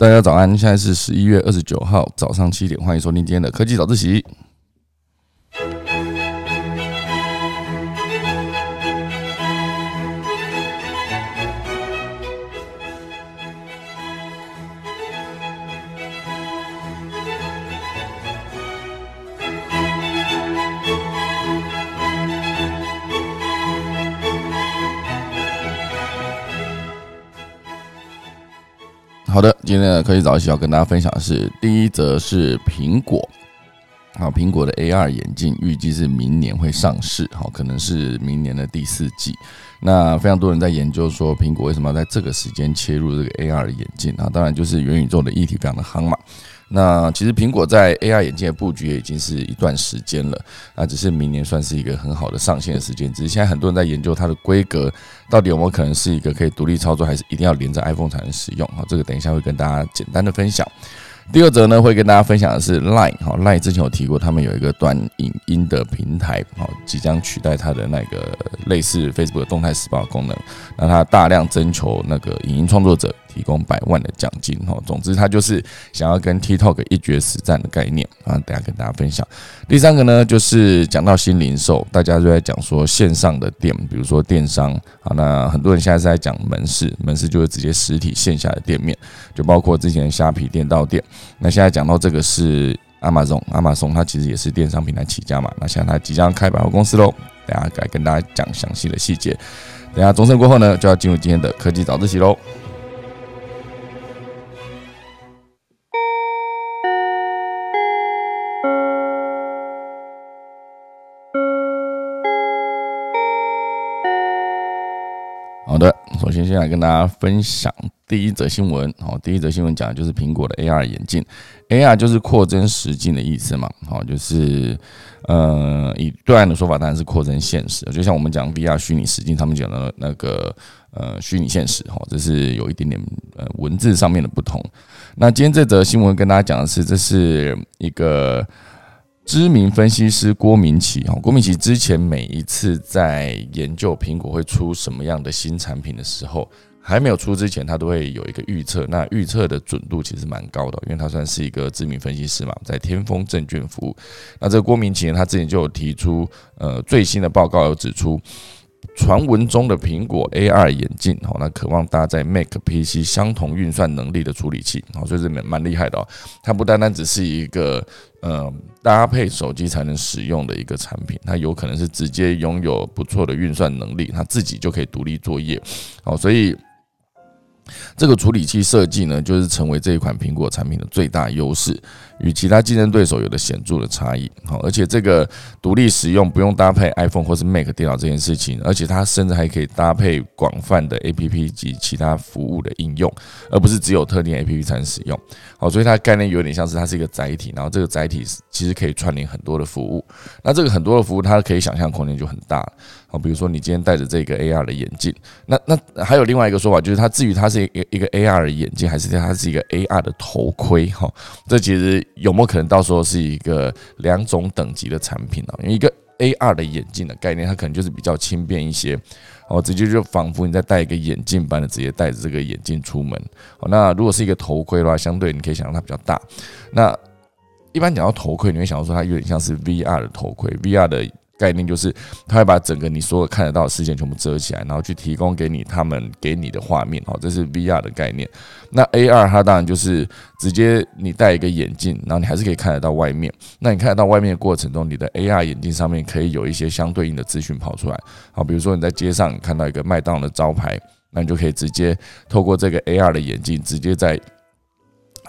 大家早安，现在是十一月二十九号早上七点，欢迎收听今天的科技早自习。好的，今天的科技早起要跟大家分享的是，第一则是苹果，好，苹果的 AR 眼镜预计是明年会上市，好，可能是明年的第四季。那非常多人在研究说，苹果为什么要在这个时间切入这个 AR 眼镜啊？当然就是元宇宙的议题非常的夯嘛。那其实苹果在 AR 眼镜的布局也已经是一段时间了，那只是明年算是一个很好的上线的时间。只是现在很多人在研究它的规格到底有没有可能是一个可以独立操作，还是一定要连着 iPhone 才能使用啊？这个等一下会跟大家简单的分享。第二则呢，会跟大家分享的是 Line 哈，Line 之前有提过，他们有一个短影音的平台，好，即将取代它的那个类似 Facebook 的动态时报功能，那它大量征求那个影音创作者。提供百万的奖金哦，总之他就是想要跟 TikTok 一决死战的概念啊，等下跟大家分享。第三个呢，就是讲到新零售，大家就在讲说线上的店，比如说电商啊，那很多人现在是在讲门市，门市就是直接实体线下的店面，就包括之前虾皮店到店。那现在讲到这个是阿玛总，阿玛松它其实也是电商平台起家嘛，那现在它即将开百货公司喽，等下来跟大家讲详细的细节。等下钟声过后呢，就要进入今天的科技早自习喽。的，首先先来跟大家分享第一则新闻。好，第一则新闻讲的就是苹果的 AR 眼镜，AR 就是扩增实境的意思嘛。好，就是呃，以对岸的说法当然是扩增现实，就像我们讲 VR 虚拟实境，他们讲的那个呃虚拟现实。哈，这是有一点点呃文字上面的不同。那今天这则新闻跟大家讲的是，这是一个。知名分析师郭明奇，哈，郭明奇之前每一次在研究苹果会出什么样的新产品的时候，还没有出之前，他都会有一个预测。那预测的准度其实蛮高的，因为他算是一个知名分析师嘛，在天风证券服务。那这个郭明奇呢，他之前就有提出，呃，最新的报告有指出。传闻中的苹果 AR 眼镜，好，那渴望搭载 Mac PC 相同运算能力的处理器，好，所以这蛮蛮厉害的哦。它不单单只是一个呃搭配手机才能使用的一个产品，它有可能是直接拥有不错的运算能力，它自己就可以独立作业，好，所以。这个处理器设计呢，就是成为这一款苹果产品的最大优势，与其他竞争对手有了显著的差异。好，而且这个独立使用，不用搭配 iPhone 或是 Mac 电脑这件事情，而且它甚至还可以搭配广泛的 APP 及其他服务的应用，而不是只有特定 APP 才能使用。好，所以它的概念有点像是它是一个载体，然后这个载体其实可以串联很多的服务。那这个很多的服务，它可以想象空间就很大。好，比如说你今天戴着这个 AR 的眼镜，那那还有另外一个说法，就是它至于它是一一个 AR 的眼镜，还是它是一个 AR 的头盔？哈，这其实有没有可能到时候是一个两种等级的产品呢？因为一个 AR 的眼镜的概念，它可能就是比较轻便一些，哦，直接就仿佛你在戴一个眼镜般的，直接戴着这个眼镜出门。哦，那如果是一个头盔的话，相对你可以想象它比较大。那一般讲到头盔，你会想到说它有点像是 VR 的头盔，VR 的。概念就是，它会把整个你所有看得到的事件全部遮起来，然后去提供给你他们给你的画面。哦，这是 VR 的概念。那 AR 它当然就是直接你戴一个眼镜，然后你还是可以看得到外面。那你看得到外面的过程中，你的 AR 眼镜上面可以有一些相对应的资讯跑出来。好，比如说你在街上看到一个麦当劳的招牌，那你就可以直接透过这个 AR 的眼镜，直接在。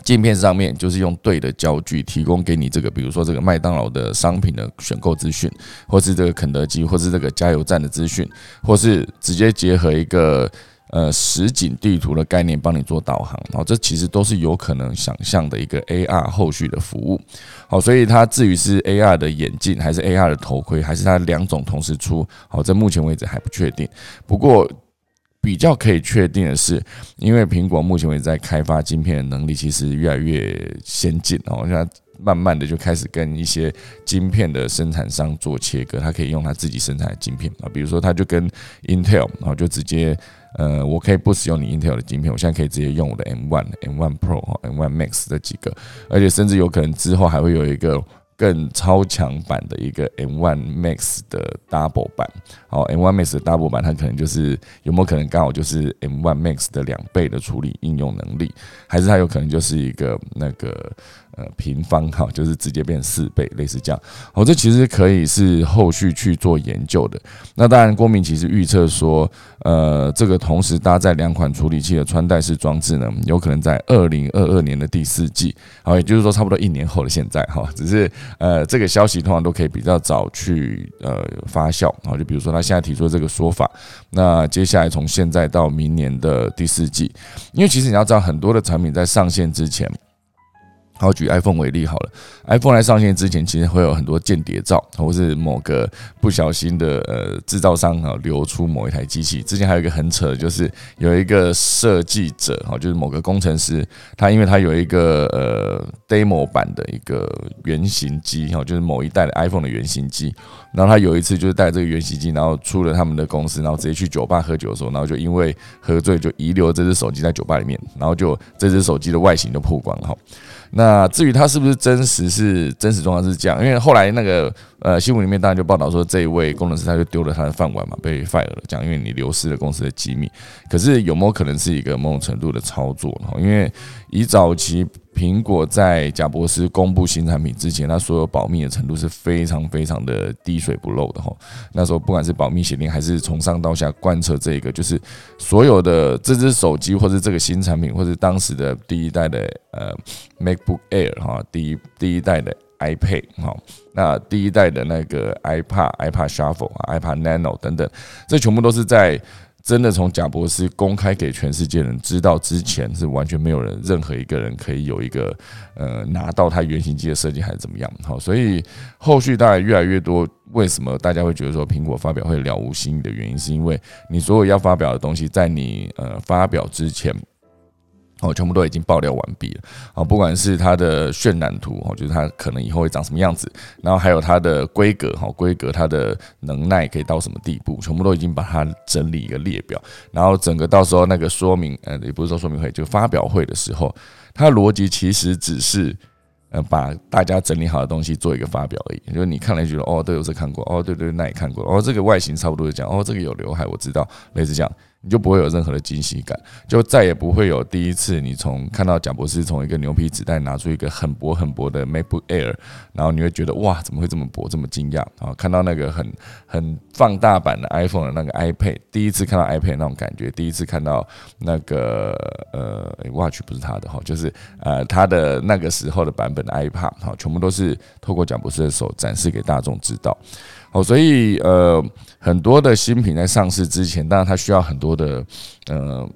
镜片上面就是用对的焦距提供给你这个，比如说这个麦当劳的商品的选购资讯，或是这个肯德基，或是这个加油站的资讯，或是直接结合一个呃实景地图的概念帮你做导航，好，这其实都是有可能想象的一个 AR 后续的服务。好，所以它至于是 AR 的眼镜还是 AR 的头盔，还是它两种同时出，好，在目前为止还不确定。不过。比较可以确定的是，因为苹果目前为止在开发晶片的能力其实越来越先进哦。像慢慢的就开始跟一些晶片的生产商做切割，它可以用它自己生产的晶片啊，比如说它就跟 Intel，然后就直接，呃，我可以不使用你 Intel 的晶片，我现在可以直接用我的 M1、M1 Pro、M1 Max 这几个，而且甚至有可能之后还会有一个。更超强版的一个 M One Max 的 Double 版，好，M One Max 的 Double 版，它可能就是有没有可能刚好就是 M One Max 的两倍的处理应用能力，还是它有可能就是一个那个。呃，平方哈，就是直接变四倍，类似这样。好，这其实可以是后续去做研究的。那当然，郭明其实预测说，呃，这个同时搭载两款处理器的穿戴式装置呢，有可能在二零二二年的第四季，好，也就是说差不多一年后的现在哈。只是呃，这个消息通常都可以比较早去呃发酵。好，就比如说他现在提出这个说法，那接下来从现在到明年的第四季，因为其实你要知道，很多的产品在上线之前。好，举 iPhone 为例好了，iPhone 来上线之前，其实会有很多间谍照，或是某个不小心的呃制造商啊流出某一台机器。之前还有一个很扯的，就是有一个设计者哈，就是某个工程师，他因为他有一个呃 demo 版的一个原型机哈，就是某一代的 iPhone 的原型机，然后他有一次就是带这个原型机，然后出了他们的公司，然后直接去酒吧喝酒的时候，然后就因为喝醉就遗留这只手机在酒吧里面，然后就这只手机的外形就曝光了哈。那至于他是不是真实，是真实状况是这样，因为后来那个呃新闻里面当然就报道说这一位工程师他就丢了他的饭碗嘛，被 fire 了，讲因为你流失了公司的机密。可是有没有可能是一个某种程度的操作呢？因为以早期。苹果在贾博士公布新产品之前，它所有保密的程度是非常非常的滴水不漏的哈。那时候不管是保密协定，还是从上到下贯彻这个，就是所有的这只手机，或者这个新产品，或者当时的第一代的呃 MacBook Air 哈，第一第一代的 iPad 哈，那第一代的那个 iPad、iPad Shuffle 啊、iPad Nano 等等，这全部都是在。真的从贾博士公开给全世界人知道之前，是完全没有人任何一个人可以有一个呃拿到他原型机的设计还是怎么样？好，所以后续当然越来越多。为什么大家会觉得说苹果发表会了无新意的原因，是因为你所有要发表的东西，在你呃发表之前。哦，全部都已经爆料完毕了。啊，不管是它的渲染图，哦，就是它可能以后会长什么样子，然后还有它的规格，哈，规格它的能耐可以到什么地步，全部都已经把它整理一个列表。然后整个到时候那个说明，呃，也不是说说明会，就发表会的时候，它逻辑其实只是，呃，把大家整理好的东西做一个发表而已。就是你看了觉得，哦，对，我是看过，哦，对对，那也看过，哦，这个外形差不多是这样，哦，这个有刘海，我知道，类似这样。你就不会有任何的惊喜感，就再也不会有第一次你从看到贾博士从一个牛皮纸袋拿出一个很薄很薄的 MacBook Air，然后你会觉得哇，怎么会这么薄，这么惊讶啊？看到那个很很放大版的 iPhone 的那个 iPad，第一次看到 iPad 那种感觉，第一次看到那个呃 Watch 不是他的哈，就是呃他的那个时候的版本的 iPad 哈，全部都是透过贾博士的手展示给大众知道。哦，所以呃，很多的新品在上市之前，当然它需要很多的呃，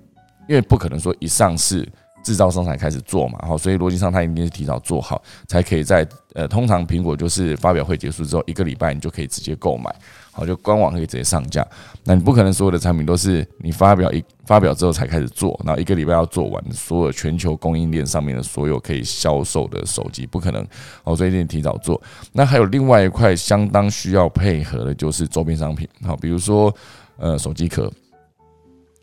因为不可能说一上市制造商才开始做嘛，好，所以逻辑上它一定是提早做好，才可以在呃，通常苹果就是发表会结束之后一个礼拜，你就可以直接购买。好，就官网可以直接上架。那你不可能所有的产品都是你发表一发表之后才开始做，然后一个礼拜要做完所有全球供应链上面的所有可以销售的手机，不可能。哦，所以你提早做。那还有另外一块相当需要配合的就是周边商品。好，比如说呃手机壳。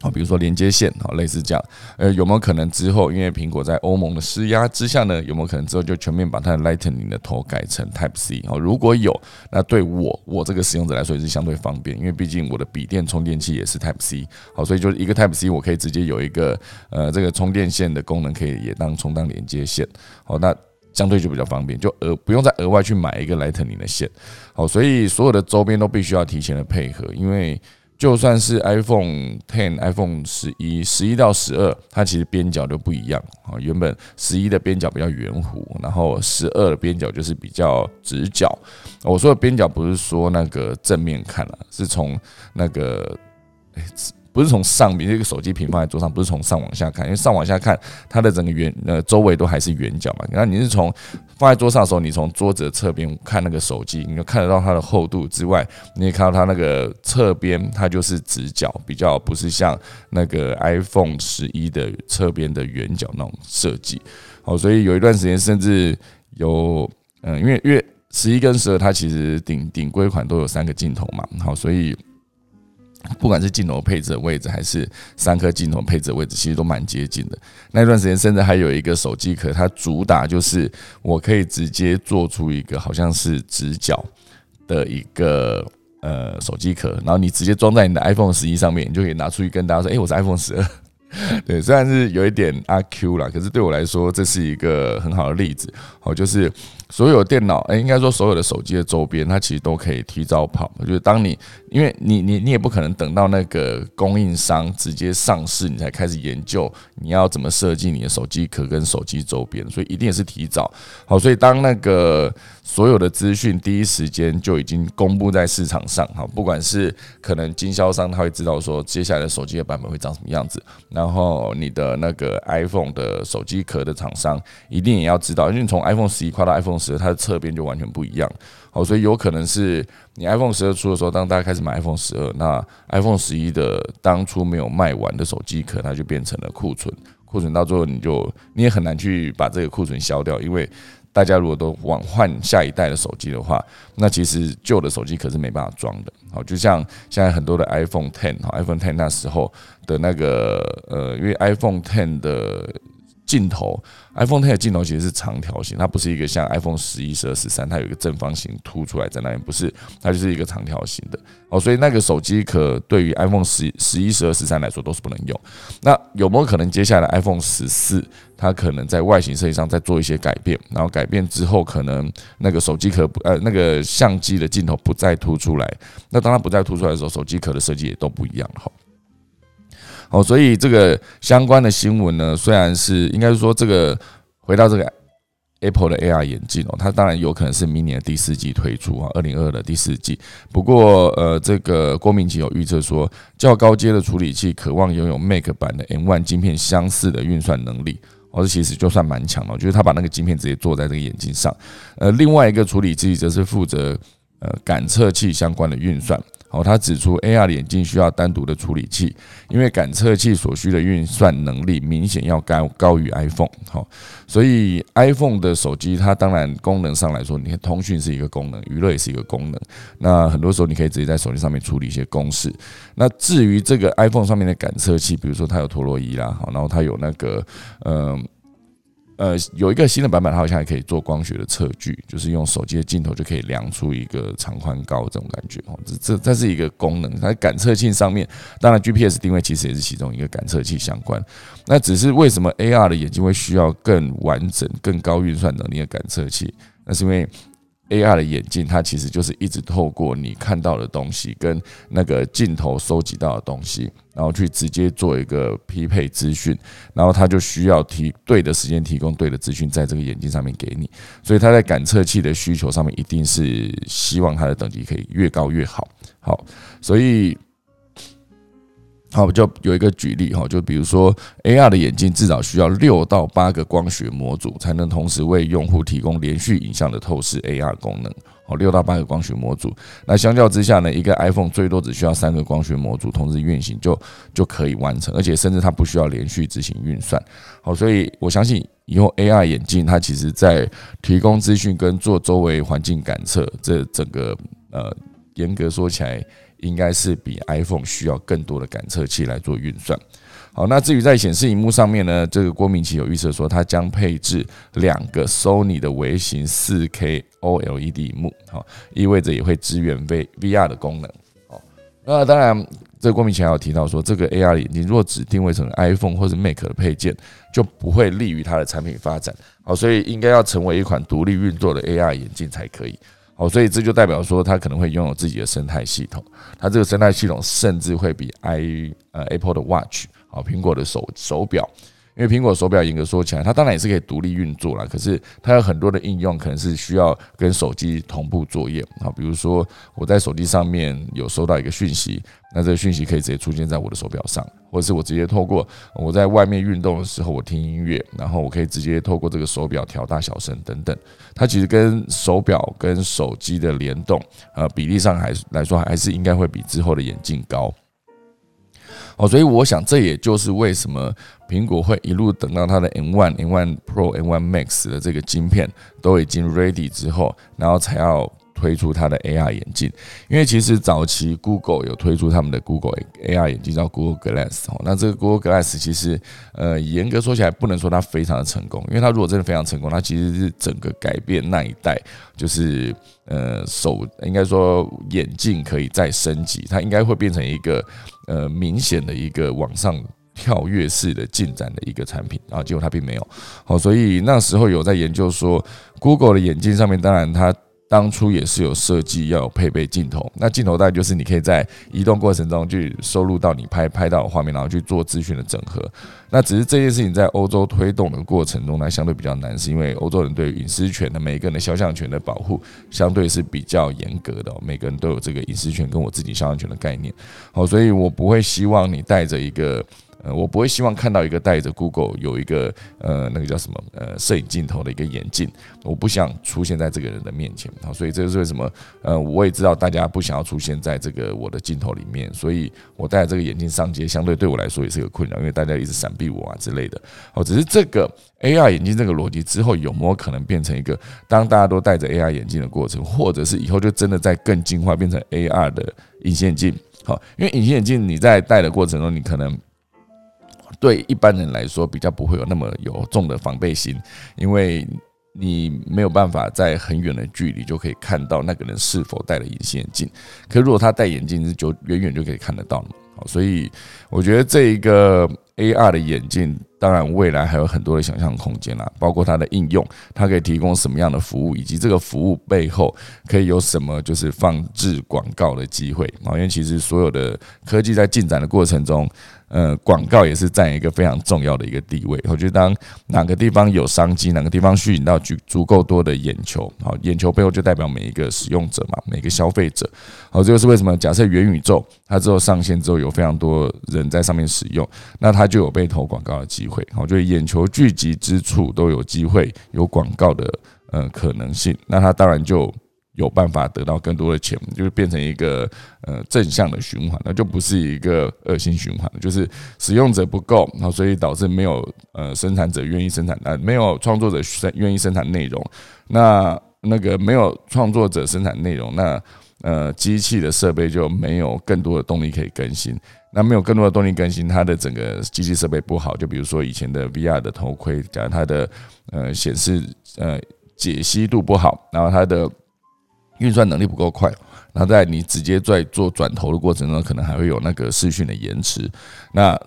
好，比如说连接线，好，类似这样，呃，有没有可能之后，因为苹果在欧盟的施压之下呢，有没有可能之后就全面把它的 Lightning 的头改成 Type C？好，如果有，那对我我这个使用者来说也是相对方便，因为毕竟我的笔电充电器也是 Type C，好，所以就是一个 Type C，我可以直接有一个呃这个充电线的功能，可以也当充当连接线，好，那相对就比较方便，就额不用再额外去买一个 Lightning 的线，好，所以所有的周边都必须要提前的配合，因为。就算是 iPhone Ten、iPhone 十一、十一到十二，它其实边角都不一样啊。原本十一的边角比较圆弧，然后十二的边角就是比较直角。我说的边角不是说那个正面看了，是从那个诶。不是从上面这个手机屏放在桌上，不是从上往下看，因为上往下看，它的整个圆呃周围都还是圆角嘛。那你是从放在桌上的时候，你从桌子的侧边看那个手机，你就看得到它的厚度之外，你也看到它那个侧边，它就是直角，比较不是像那个 iPhone 十一的侧边的圆角那种设计。好，所以有一段时间甚至有嗯，因为因为十一跟十二它其实顶顶规款都有三个镜头嘛，好，所以。不管是镜头配置的位置，还是三颗镜头配置的位置，其实都蛮接近的。那段时间，甚至还有一个手机壳，它主打就是我可以直接做出一个好像是直角的一个呃手机壳，然后你直接装在你的 iPhone 十一上面，你就可以拿出去跟大家说：“哎，我是 iPhone 十二。”对，虽然是有一点阿 Q 啦，可是对我来说，这是一个很好的例子。好，就是所有电脑，哎，应该说所有的手机的周边，它其实都可以提早跑。就是当你，因为你你你也不可能等到那个供应商直接上市，你才开始研究你要怎么设计你的手机壳跟手机周边，所以一定也是提早。好，所以当那个。所有的资讯第一时间就已经公布在市场上，哈，不管是可能经销商他会知道说接下来的手机的版本会长什么样子，然后你的那个 iPhone 的手机壳的厂商一定也要知道，因为从 iPhone 十一跨到 iPhone 十，它的侧边就完全不一样，好，所以有可能是你 iPhone 十二出的时候，当大家开始买 iPhone 十二，那 iPhone 十一的当初没有卖完的手机壳，它就变成了库存，库存到最后你就你也很难去把这个库存消掉，因为。大家如果都往换下一代的手机的话，那其实旧的手机壳是没办法装的。好，就像现在很多的 iPhone Ten，哈，iPhone Ten 那时候的那个呃，因为 iPhone Ten 的。镜头，iPhone 10的镜头其实是长条形，它不是一个像 iPhone 十一、十二、十三，它有一个正方形凸出来在那边，不是，它就是一个长条形的。哦，所以那个手机壳对于 iPhone 十、十一、十二、十三来说都是不能用。那有没有可能接下来 iPhone 十四，它可能在外形设计上再做一些改变，然后改变之后，可能那个手机壳不呃那个相机的镜头不再凸出来。那当它不再凸出来的时候，手机壳的设计也都不一样了哈。哦，所以这个相关的新闻呢，虽然是应该是说这个回到这个 Apple 的 AR 眼镜哦，它当然有可能是明年的第四季推出啊，二零二的第四季。不过呃，这个郭明奇有预测说，较高阶的处理器渴望拥有 Mac 版的 M1 晶片相似的运算能力，哦，这其实就算蛮强了。就是他把那个晶片直接做在这个眼镜上。呃，另外一个处理器则是负责呃感测器相关的运算。哦，他指出，AR 眼镜需要单独的处理器，因为感测器所需的运算能力明显要高高于 iPhone。好，所以 iPhone 的手机它当然功能上来说，你看通讯是一个功能，娱乐也是一个功能。那很多时候你可以直接在手机上面处理一些公式。那至于这个 iPhone 上面的感测器，比如说它有陀螺仪啦，好，然后它有那个，嗯。呃，有一个新的版本，它好像还可以做光学的测距，就是用手机的镜头就可以量出一个长宽高这种感觉哦。这这这是一个功能，它感测器上面，当然 GPS 定位其实也是其中一个感测器相关。那只是为什么 AR 的眼睛会需要更完整、更高运算能力的感测器？那是因为。A.R. 的眼镜，它其实就是一直透过你看到的东西跟那个镜头收集到的东西，然后去直接做一个匹配资讯，然后它就需要提对的时间提供对的资讯在这个眼镜上面给你，所以它在感测器的需求上面一定是希望它的等级可以越高越好。好，所以。好，就有一个举例哈，就比如说 AR 的眼镜至少需要六到八个光学模组，才能同时为用户提供连续影像的透视 AR 功能。哦，六到八个光学模组，那相较之下呢，一个 iPhone 最多只需要三个光学模组同时运行就就可以完成，而且甚至它不需要连续执行运算。好，所以我相信以后 AR 眼镜它其实在提供资讯跟做周围环境感测这整个呃，严格说起来。应该是比 iPhone 需要更多的感测器来做运算。好，那至于在显示荧幕上面呢，这个郭明奇有预测说，它将配置两个 Sony 的微型 4K OLED 幕，好，意味着也会支援 V VR 的功能。好，那当然，这郭明奇还有提到说，这个 AR 眼镜若只定位成 iPhone 或者 Mac 的配件，就不会利于它的产品发展。好，所以应该要成为一款独立运作的 AR 眼镜才可以。哦，所以这就代表说，它可能会拥有自己的生态系统。它这个生态系统甚至会比 i 呃 Apple 的 Watch 好苹果的手手表。因为苹果手表严格说起来，它当然也是可以独立运作啦。可是它有很多的应用，可能是需要跟手机同步作业啊。比如说我在手机上面有收到一个讯息，那这个讯息可以直接出现在我的手表上，或者是我直接透过我在外面运动的时候，我听音乐，然后我可以直接透过这个手表调大小声等等。它其实跟手表跟手机的联动，呃，比例上还来说还是应该会比之后的眼镜高。哦，所以我想这也就是为什么苹果会一路等到它的 M1、M1 Pro、M1 Max 的这个晶片都已经 ready 之后，然后才要。推出它的 AR 眼镜，因为其实早期 Google 有推出他们的 Google AR 眼镜，叫 Google Glass 哦。那这个 Google Glass 其实，呃，严格说起来，不能说它非常的成功，因为它如果真的非常成功，它其实是整个改变那一代，就是呃手应该说眼镜可以再升级，它应该会变成一个呃明显的一个往上跳跃式的进展的一个产品，然后结果它并没有。好，所以那时候有在研究说，Google 的眼镜上面，当然它。当初也是有设计要有配备镜头，那镜头大概就是你可以在移动过程中去收录到你拍拍到的画面，然后去做资讯的整合。那只是这件事情在欧洲推动的过程中呢，相对比较难，是因为欧洲人对隐私权的每一个人的肖像权的保护相对是比较严格的，每个人都有这个隐私权跟我自己肖像权的概念。好，所以我不会希望你带着一个。呃，我不会希望看到一个戴着 Google 有一个呃那个叫什么呃摄影镜头的一个眼镜，我不想出现在这个人的面前好，所以这就是为什么呃我也知道大家不想要出现在这个我的镜头里面，所以我戴这个眼镜上街，相对对我来说也是个困扰，因为大家一直闪避我啊之类的。哦，只是这个 AR 眼镜这个逻辑之后有没有可能变成一个当大家都戴着 AR 眼镜的过程，或者是以后就真的在更进化变成 AR 的隐形眼镜？好，因为隐形眼镜你在戴的过程中，你可能对一般人来说，比较不会有那么有重的防备心，因为你没有办法在很远的距离就可以看到那个人是否戴了隐形眼镜。可如果他戴眼镜，就远远就可以看得到。好，所以我觉得这一个 AR 的眼镜，当然未来还有很多的想象空间啦，包括它的应用，它可以提供什么样的服务，以及这个服务背后可以有什么就是放置广告的机会啊。因为其实所有的科技在进展的过程中。呃，广告也是占一个非常重要的一个地位。我觉得，当哪个地方有商机，哪个地方吸引到足足够多的眼球，好，眼球背后就代表每一个使用者嘛，每个消费者。好，这就是为什么假设元宇宙它之后上线之后，有非常多人在上面使用，那它就有被投广告的机会。好，就眼球聚集之处都有机会有广告的呃可能性，那它当然就。有办法得到更多的钱，就是变成一个呃正向的循环，那就不是一个恶性循环，就是使用者不够，然后所以导致没有呃生产者愿意生产，呃没有创作者愿意生产内容，那那个没有创作者生产内容，那呃机器的设备就没有更多的动力可以更新，那没有更多的动力更新，它的整个机器设备不好，就比如说以前的 VR 的头盔，假如它的呃显示呃解析度不好，然后它的运算能力不够快，然后在你直接在做转头的过程中，可能还会有那个视讯的延迟。那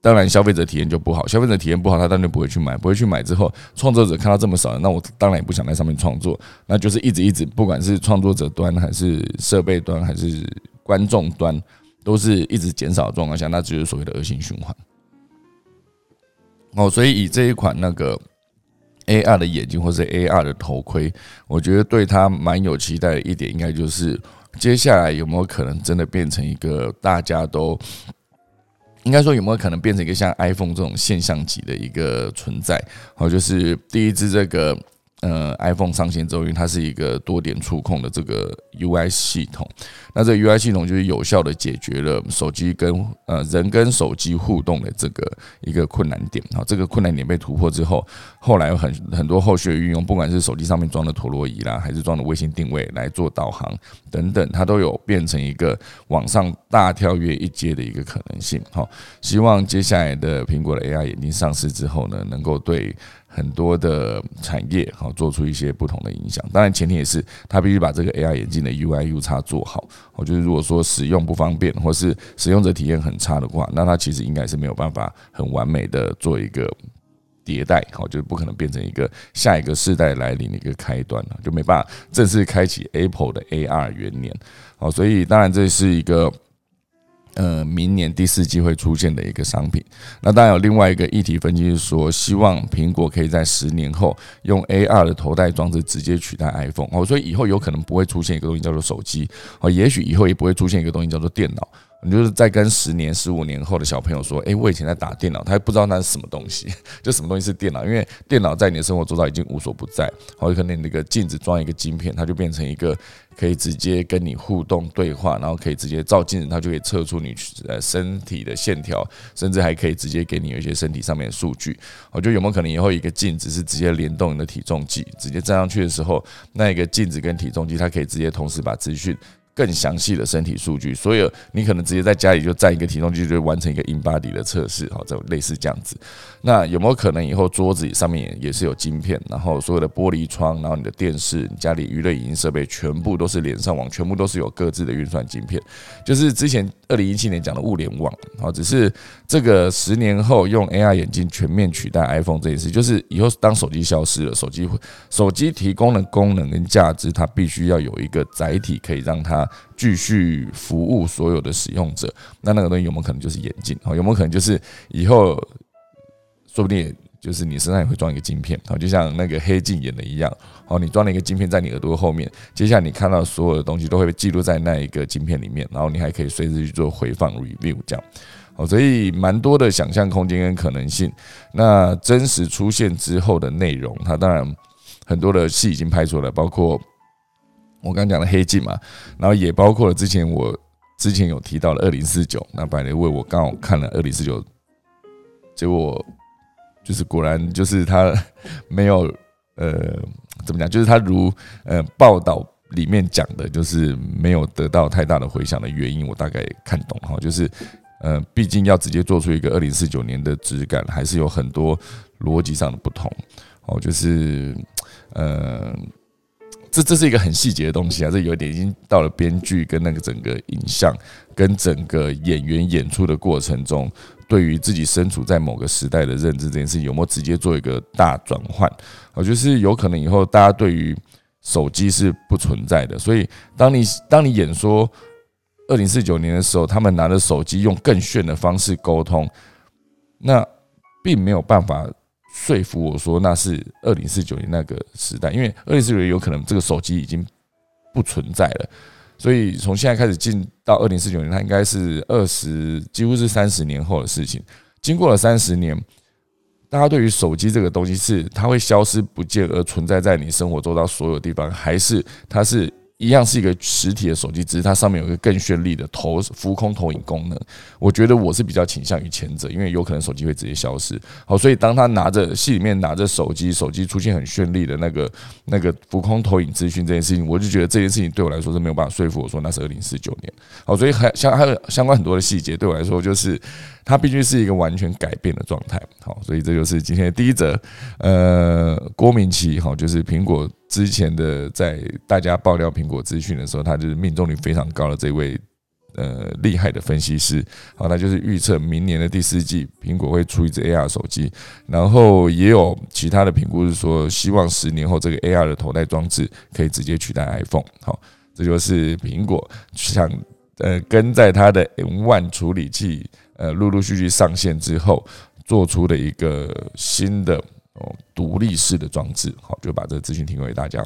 当然消费者体验就不好，消费者体验不好，他当然不会去买，不会去买之后，创作者看到这么少，那我当然也不想在上面创作，那就是一直一直，不管是创作者端还是设备端还是观众端，都是一直减少的状况下，那就是所谓的恶性循环。哦，所以以这一款那个。AR 的眼镜或是 AR 的头盔，我觉得对它蛮有期待的一点，应该就是接下来有没有可能真的变成一个大家都应该说有没有可能变成一个像 iPhone 这种现象级的一个存在？好，就是第一支这个。呃，iPhone 上线之后，因为它是一个多点触控的这个 UI 系统，那这个 UI 系统就是有效的解决了手机跟呃人跟手机互动的这个一个困难点。好，这个困难点被突破之后，后来有很很多后续的运用，不管是手机上面装的陀螺仪啦，还是装的卫星定位来做导航等等，它都有变成一个往上大跳跃一阶的一个可能性。好，希望接下来的苹果的 AR 眼镜上市之后呢，能够对。很多的产业好做出一些不同的影响，当然前提也是它必须把这个 AR 眼镜的 UI U 叉做好。我觉得如果说使用不方便，或是使用者体验很差的话，那它其实应该是没有办法很完美的做一个迭代，好，就是不可能变成一个下一个世代来临的一个开端了，就没办法正式开启 Apple 的 AR 元年。好，所以当然这是一个。呃，明年第四季会出现的一个商品。那当然有另外一个议题分析是说，希望苹果可以在十年后用 AR 的头戴装置直接取代 iPhone 哦，所以以后有可能不会出现一个东西叫做手机哦，也许以后也不会出现一个东西叫做电脑。你就是在跟十年、十五年后的小朋友说：“诶，我以前在打电脑，他还不知道那是什么东西，就什么东西是电脑，因为电脑在你的生活周遭已经无所不在。好，有可能你那个镜子装一个晶片，它就变成一个可以直接跟你互动对话，然后可以直接照镜子，它就可以测出你呃身体的线条，甚至还可以直接给你有一些身体上面的数据。我觉得有没有可能以后一个镜子是直接联动你的体重计，直接站上去的时候，那一个镜子跟体重计，它可以直接同时把资讯。更详细的身体数据，所以你可能直接在家里就站一个体重机，就完成一个 in body 的测试，好，这类似这样子。那有没有可能以后桌子上面也是有晶片，然后所有的玻璃窗，然后你的电视、你家里娱乐影音设备全部都是连上网，全部都是有各自的运算晶片，就是之前二零一七年讲的物联网，好，只是这个十年后用 AR 眼镜全面取代 iPhone 这件事，就是以后当手机消失了，手机会手机提供的功能跟价值，它必须要有一个载体可以让它。继续服务所有的使用者，那那个东西有没有可能就是眼镜？好，有没有可能就是以后说不定就是你身上也会装一个镜片？好，就像那个黑镜演的一样。好，你装了一个镜片在你耳朵后面，接下来你看到所有的东西都会被记录在那一个镜片里面，然后你还可以随时去做回放 review 这样。好，所以蛮多的想象空间跟可能性。那真实出现之后的内容，它当然很多的戏已经拍出来，包括。我刚讲的黑镜嘛，然后也包括了之前我之前有提到的二零四九，那百雷为我刚好看了二零四九，结果就是果然就是他没有呃怎么讲，就是他如呃报道里面讲的，就是没有得到太大的回响的原因，我大概看懂哈，就是呃毕竟要直接做出一个二零四九年的质感，还是有很多逻辑上的不同哦，就是呃。这这是一个很细节的东西啊，这有点已经到了编剧跟那个整个影像跟整个演员演出的过程中，对于自己身处在某个时代的认知这件事，有没有直接做一个大转换？我就是有可能以后大家对于手机是不存在的，所以当你当你演说二零四九年的时候，他们拿着手机用更炫的方式沟通，那并没有办法。说服我说那是二零四九年那个时代，因为二零四九年有可能这个手机已经不存在了，所以从现在开始进到二零四九年，它应该是二十几乎是三十年后的事情。经过了三十年，大家对于手机这个东西是它会消失不见而存在在你生活中到所有地方，还是它是？一样是一个实体的手机，只是它上面有一个更绚丽的投浮空投影功能。我觉得我是比较倾向于前者，因为有可能手机会直接消失。好，所以当他拿着戏里面拿着手机，手机出现很绚丽的那个那个浮空投影资讯这件事情，我就觉得这件事情对我来说是没有办法说服我说那是二零四九年。好，所以还相还有相关很多的细节对我来说就是。它必须是一个完全改变的状态，好，所以这就是今天的第一则，呃，郭明奇，好，就是苹果之前的在大家爆料苹果资讯的时候，他就是命中率非常高的这位，呃，厉害的分析师，好，那就是预测明年的第四季苹果会出一只 AR 手机，然后也有其他的评估是说，希望十年后这个 AR 的头戴装置可以直接取代 iPhone，好，这就是苹果想呃跟在它的 M1 处理器。呃，陆陆续续上线之后，做出的一个新的哦独立式的装置，好，就把这个资讯提供给大家。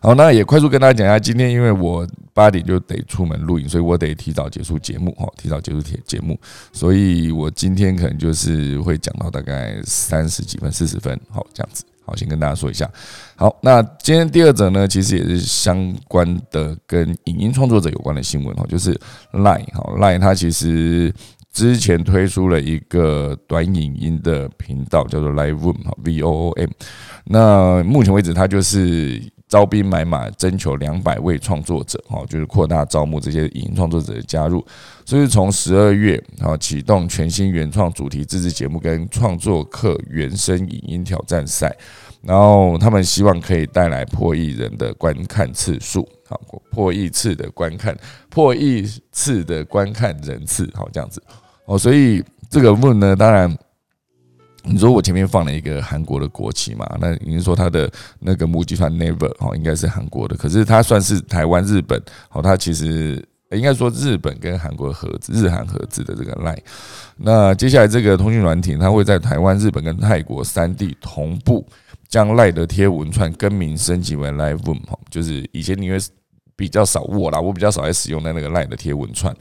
好，那也快速跟大家讲一下，今天因为我八点就得出门录影，所以我得提早结束节目，哈，提早结束节节目，所以我今天可能就是会讲到大概三十几分、四十分，好，这样子。好，先跟大家说一下。好，那今天第二则呢，其实也是相关的，跟影音创作者有关的新闻哈，就是 Line 哈，Line 它其实之前推出了一个短影音的频道，叫做 Live Room 哈，V O O M。那目前为止，它就是招兵买马，征求两百位创作者哈，就是扩大招募这些影音创作者的加入。所以从十二月啊启动全新原创主题自制节目跟创作课原声影音挑战赛，然后他们希望可以带来破亿人的观看次数，好破亿次的观看，破亿次的观看人次，好这样子哦。所以这个问呢，当然你说我前面放了一个韩国的国旗嘛，那你是说他的那个母集团 Never 哦，应该是韩国的，可是它算是台湾日本，好，它其实。应该说日本跟韩国合资、日韩合资的这个 Line，那接下来这个通讯软体，它会在台湾、日本跟泰国三地同步将 Line 的贴文串更名升级为 Live Room 哈，就是以前你会。比较少，握啦，我比较少在使用的那个 Line 的贴文串，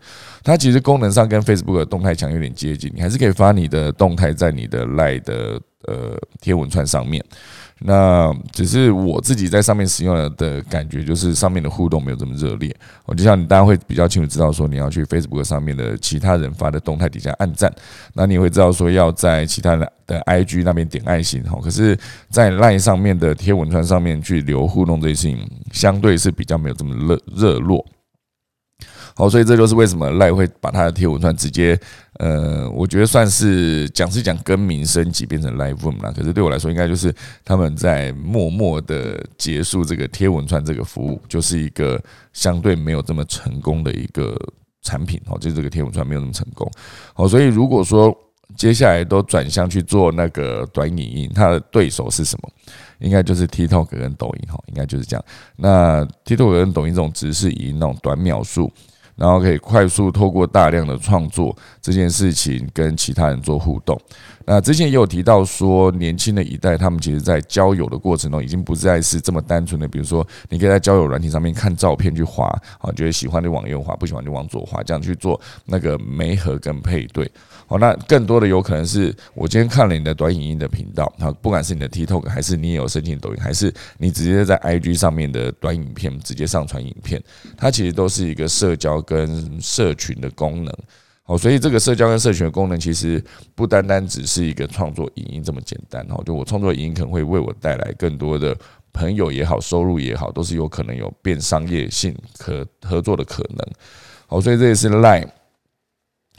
它其实功能上跟 Facebook 的动态墙有点接近，你还是可以发你的动态在你的 Line 的呃贴文串上面。那只是我自己在上面使用的感觉，就是上面的互动没有这么热烈。我就像你，大家会比较清楚知道说，你要去 Facebook 上面的其他人发的动态底下按赞，那你会知道说要在其他的 IG 那边点爱心哈。可是，在 Line 上面的贴文串上面去留互动这些事情，相对是比较没有这么热热络。哦，所以这就是为什么赖会把他的贴文串直接，呃，我觉得算是讲是讲更名升级变成 Live Room 啦。可是对我来说，应该就是他们在默默的结束这个贴文串这个服务，就是一个相对没有这么成功的一个产品。哦，就是这个贴文串没有那么成功。好，所以如果说接下来都转向去做那个短影音，它的对手是什么？应该就是 TikTok 跟抖音。哈，应该就是这样。那 TikTok 跟抖音这种只是以那种短秒数。然后可以快速透过大量的创作这件事情跟其他人做互动。那之前也有提到说，年轻的一代他们其实在交友的过程中，已经不再是这么单纯的，比如说你可以在交友软体上面看照片去滑，啊，觉得喜欢就往右滑，不喜欢就往左滑，这样去做那个媒合跟配对。哦，那更多的有可能是我今天看了你的短影音的频道，啊，不管是你的 TikTok 还是你也有申请抖音，还是你直接在 IG 上面的短影片直接上传影片，它其实都是一个社交跟社群的功能。好，所以这个社交跟社群的功能其实不单单只是一个创作影音这么简单。哦，就我创作影音可能会为我带来更多的朋友也好，收入也好，都是有可能有变商业性可合作的可能。好，所以这也是 Line。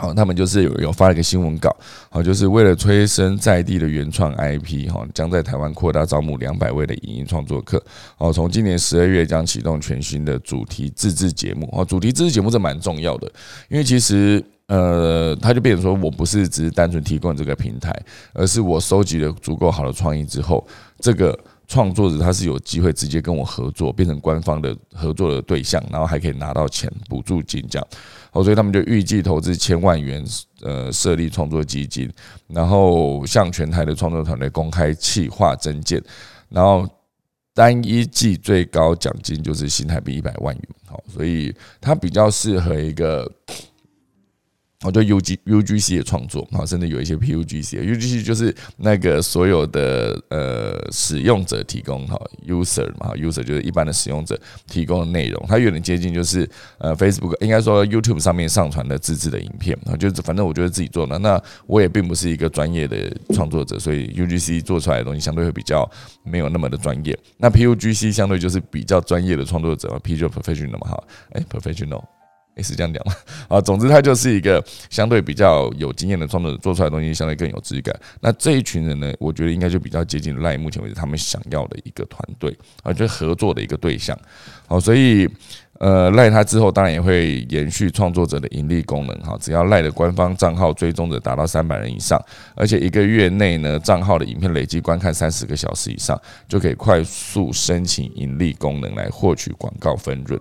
好，他们就是有有发了一个新闻稿，好，就是为了催生在地的原创 IP，哈，将在台湾扩大招募两百位的影音创作课，哦，从今年十二月将启动全新的主题自制节目，哦，主题自制节目这蛮重要的，因为其实，呃，它就变成说我不是只是单纯提供这个平台，而是我收集了足够好的创意之后，这个。创作者他是有机会直接跟我合作，变成官方的合作的对象，然后还可以拿到钱补助金这样。好，所以他们就预计投资千万元，呃，设立创作基金，然后向全台的创作团队公开企划增建，然后单一季最高奖金就是新台币一百万元。好，所以它比较适合一个。我就 U G U G C 的创作，好，甚至有一些 P U G C，U G C 就是那个所有的呃使用者提供哈，user 嘛，user 就是一般的使用者提供的内容，它有点接近就是呃 Facebook 应该说 YouTube 上面上传的自制的影片，啊，就是反正我觉得自己做的，那我也并不是一个专业的创作者，所以 U G C 做出来的东西相对会比较没有那么的专业，那 P U G C 相对就是比较专业的创作者嘛，P 就 professional 嘛哈，哎 professional。也是这样讲嘛？啊，总之他就是一个相对比较有经验的创作者，做出来的东西相对更有质感。那这一群人呢，我觉得应该就比较接近赖目前为止他们想要的一个团队啊，就是合作的一个对象。好，所以。呃，赖他之后当然也会延续创作者的盈利功能哈，只要赖的官方账号追踪者达到三百人以上，而且一个月内呢账号的影片累计观看三十个小时以上，就可以快速申请盈利功能来获取广告分润。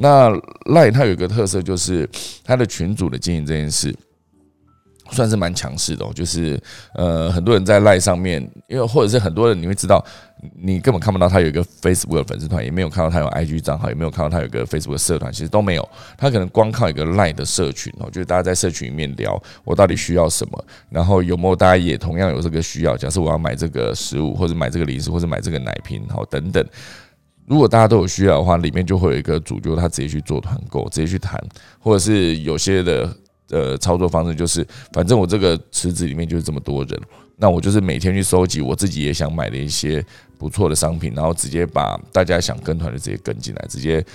那赖它有一个特色就是它的群组的经营这件事。算是蛮强势的哦，就是呃，很多人在赖上面，因为或者是很多人你会知道，你根本看不到他有一个 Facebook 粉丝团，也没有看到他有 IG 账号，也没有看到他有个 Facebook 社团，其实都没有。他可能光靠一个赖的社群哦，就是大家在社群里面聊，我到底需要什么，然后有没有大家也同样有这个需要？假设我要买这个食物，或者买这个零食，或者买这个奶瓶，好等等。如果大家都有需要的话，里面就会有一个主，就他直接去做团购，直接去谈，或者是有些的。呃，操作方式就是，反正我这个池子里面就是这么多人，那我就是每天去收集我自己也想买的一些不错的商品，然后直接把大家想跟团的直接跟进来，直接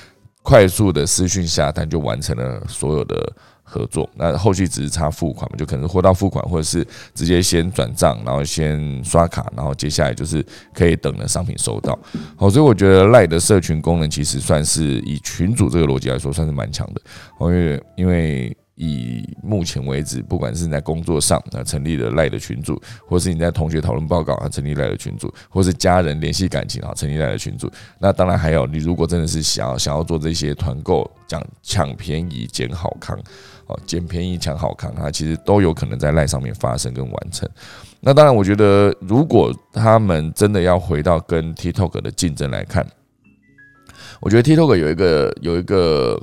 快速的私讯下单就完成了所有的合作。那后续只是差付款嘛，就可能货到付款，或者是直接先转账，然后先刷卡，然后接下来就是可以等的商品收到。好，所以我觉得赖的社群功能其实算是以群主这个逻辑来说，算是蛮强的。因为因为以目前为止，不管是在工作上啊成立了赖的群组，或是你在同学讨论报告啊成立赖的群组，或是家人联系感情啊成立赖的群组，那当然还有你如果真的是想要想要做这些团购，讲抢便宜捡好康，哦捡便宜抢好康啊，其实都有可能在赖上面发生跟完成。那当然，我觉得如果他们真的要回到跟 TikTok 的竞争来看。我觉得 TikTok 有一个有一个。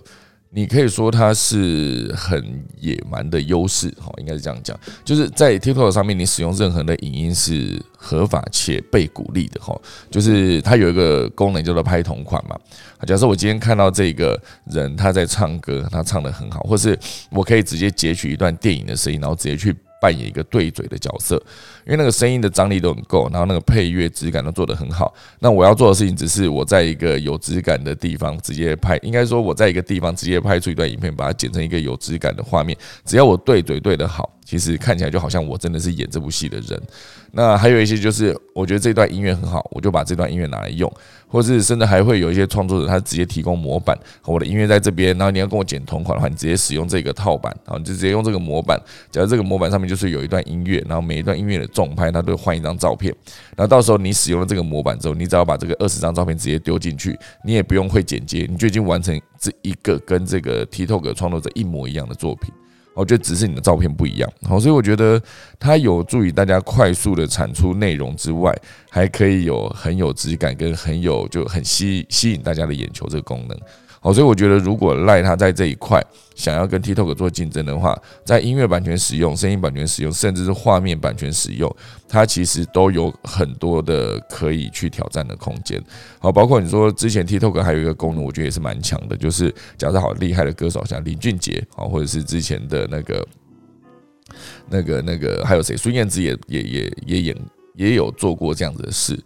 你可以说它是很野蛮的优势，哈，应该是这样讲，就是在 TikTok 上面，你使用任何的影音是合法且被鼓励的，哈，就是它有一个功能叫做拍同款嘛。假设我今天看到这个人他在唱歌，他唱的很好，或是我可以直接截取一段电影的声音，然后直接去。扮演一个对嘴的角色，因为那个声音的张力都很够，然后那个配乐质感都做得很好。那我要做的事情只是我在一个有质感的地方直接拍，应该说我在一个地方直接拍出一段影片，把它剪成一个有质感的画面。只要我对嘴对得好，其实看起来就好像我真的是演这部戏的人。那还有一些就是，我觉得这段音乐很好，我就把这段音乐拿来用。或是甚至还会有一些创作者，他直接提供模板，我的音乐在这边，然后你要跟我剪同款的话，你直接使用这个套版，然后你就直接用这个模板。假如这个模板上面就是有一段音乐，然后每一段音乐的重拍，它都换一张照片。然后到时候你使用了这个模板之后，你只要把这个二十张照片直接丢进去，你也不用会剪接，你就已经完成这一个跟这个 TikTok 创作者一模一样的作品。我觉得只是你的照片不一样，好，所以我觉得它有助于大家快速的产出内容之外，还可以有很有质感跟很有就很吸吸引大家的眼球这个功能。好，所以我觉得，如果赖他在这一块想要跟 TikTok 做竞争的话，在音乐版权使用、声音版权使用，甚至是画面版权使用，它其实都有很多的可以去挑战的空间。好，包括你说之前 TikTok 还有一个功能，我觉得也是蛮强的，就是假设好厉害的歌手，像林俊杰，好，或者是之前的那个、那个、那个，还有谁？孙燕姿也也也也演也有做过这样子的事。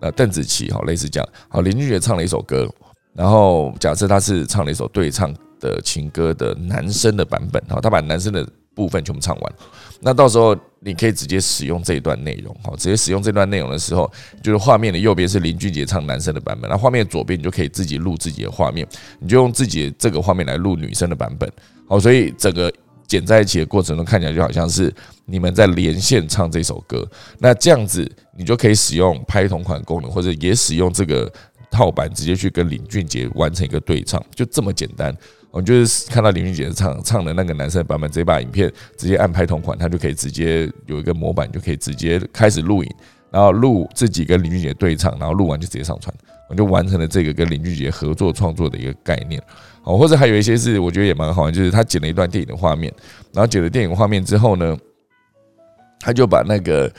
那邓紫棋，好，类似这样。好，林俊杰唱了一首歌。然后假设他是唱了一首对唱的情歌的男生的版本，好，他把男生的部分全部唱完，那到时候你可以直接使用这一段内容，好，直接使用这段内容的时候，就是画面的右边是林俊杰唱男生的版本，那画面左边你就可以自己录自己的画面，你就用自己这个画面来录女生的版本，好，所以整个剪在一起的过程中看起来就好像是你们在连线唱这首歌，那这样子你就可以使用拍同款功能，或者也使用这个。套版直接去跟林俊杰完成一个对唱，就这么简单。我们就是看到林俊杰唱唱的那个男生版本，直接把影片直接按拍同款，他就可以直接有一个模板，就可以直接开始录影，然后录自己跟林俊杰对唱，然后录完就直接上传，我们就完成了这个跟林俊杰合作创作的一个概念。哦，或者还有一些是我觉得也蛮好玩，就是他剪了一段电影的画面，然后剪了电影画面之后呢，他就把那个。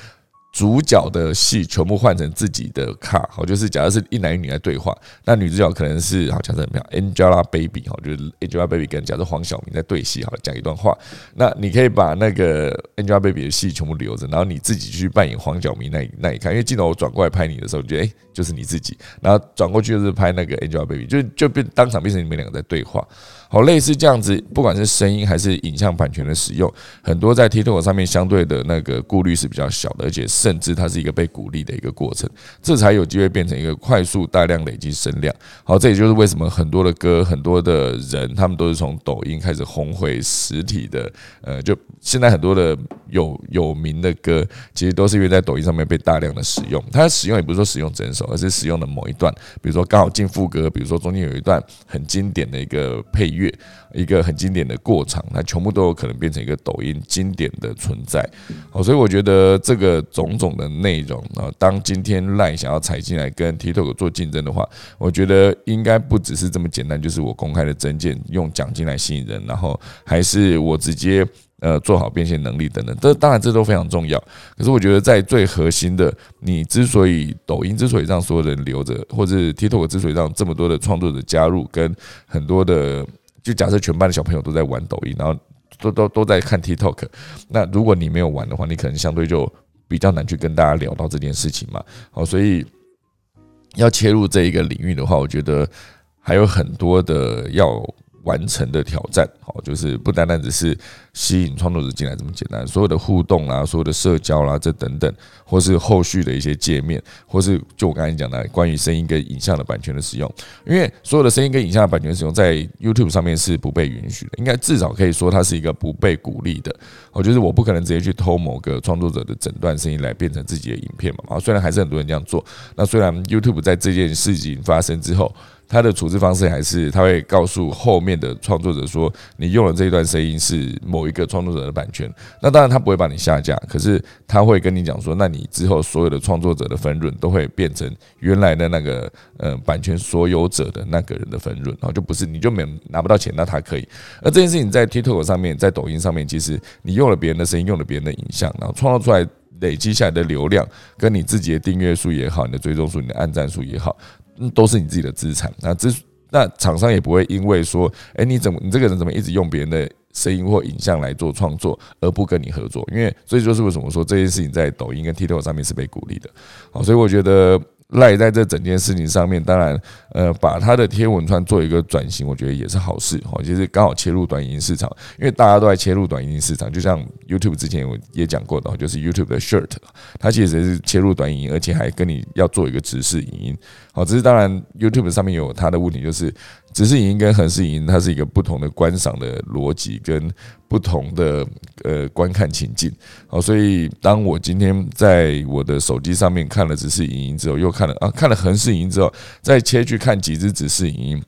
主角的戏全部换成自己的卡，好，就是假如是一男一女来对话，那女主角可能是好假设怎么样，Angelababy，好，就是 Angelababy 跟假设黄晓明在对戏，好了讲一段话，那你可以把那个 Angelababy 的戏全部留着，然后你自己去扮演黄晓明那那一看，因为镜头转过来拍你的时候，你觉得哎，就是你自己，然后转过去就是拍那个 Angelababy，就就变当场变成你们两个在对话。好，类似这样子，不管是声音还是影像版权的使用，很多在 TikTok 上面相对的那个顾虑是比较小的，而且是甚至它是一个被鼓励的一个过程，这才有机会变成一个快速大量累积声量。好，这也就是为什么很多的歌，很多的人，他们都是从抖音开始红回实体的。呃，就现在很多的有有名的歌，其实都是因为在抖音上面被大量的使用。它使用也不是说使用整首，而是使用的某一段，比如说刚好进副歌，比如说中间有一段很经典的一个配。乐一个很经典的过场，那全部都有可能变成一个抖音经典的存在。好，所以我觉得这个总种的内容啊，当今天赖想要踩进来跟 TikTok 做竞争的话，我觉得应该不只是这么简单，就是我公开的证件用奖金来吸引人，然后还是我直接呃做好变现能力等等。这当然这都非常重要。可是我觉得在最核心的，你之所以抖音之所以让所有人留着，或者 TikTok 之所以让这么多的创作者加入，跟很多的就假设全班的小朋友都在玩抖音，然后都都都在看 TikTok，那如果你没有玩的话，你可能相对就比较难去跟大家聊到这件事情嘛。好，所以要切入这一个领域的话，我觉得还有很多的要。完成的挑战，好，就是不单单只是吸引创作者进来这么简单，所有的互动啦，所有的社交啦，这等等，或是后续的一些界面，或是就我刚才讲的关于声音跟影像的版权的使用，因为所有的声音跟影像的版权使用在 YouTube 上面是不被允许的，应该至少可以说它是一个不被鼓励的。我就是我不可能直接去偷某个创作者的整段声音来变成自己的影片嘛。啊，虽然还是很多人这样做，那虽然 YouTube 在这件事情发生之后。他的处置方式还是他会告诉后面的创作者说，你用了这一段声音是某一个创作者的版权。那当然他不会把你下架，可是他会跟你讲说，那你之后所有的创作者的分润都会变成原来的那个呃版权所有者的那个人的分润，然后就不是你就没拿不到钱，那他可以。而这件事情在 TikTok 上面，在抖音上面，其实你用了别人的声音，用了别人的影像，然后创造出来累积下来的流量，跟你自己的订阅数也好，你的追踪数、你的按赞数也好。嗯，都是你自己的资产。那资那厂商也不会因为说，哎，你怎么你这个人怎么一直用别人的声音或影像来做创作，而不跟你合作？因为所以就是为什么说这件事情在抖音跟 TikTok 上面是被鼓励的。好，所以我觉得。赖在这整件事情上面，当然，呃，把他的天文串做一个转型，我觉得也是好事哈。其实刚好切入短影音市场，因为大家都在切入短影音市场，就像 YouTube 之前我也讲过的，就是 YouTube 的 Shirt，它其实是切入短影音，而且还跟你要做一个直视影音。好，只是当然 YouTube 上面有它的问题，就是。直视影音跟横视影音，它是一个不同的观赏的逻辑跟不同的呃观看情境。好，所以当我今天在我的手机上面看了直视影音之后，又看了啊看了横视影音之后，再切去看几支直视影音，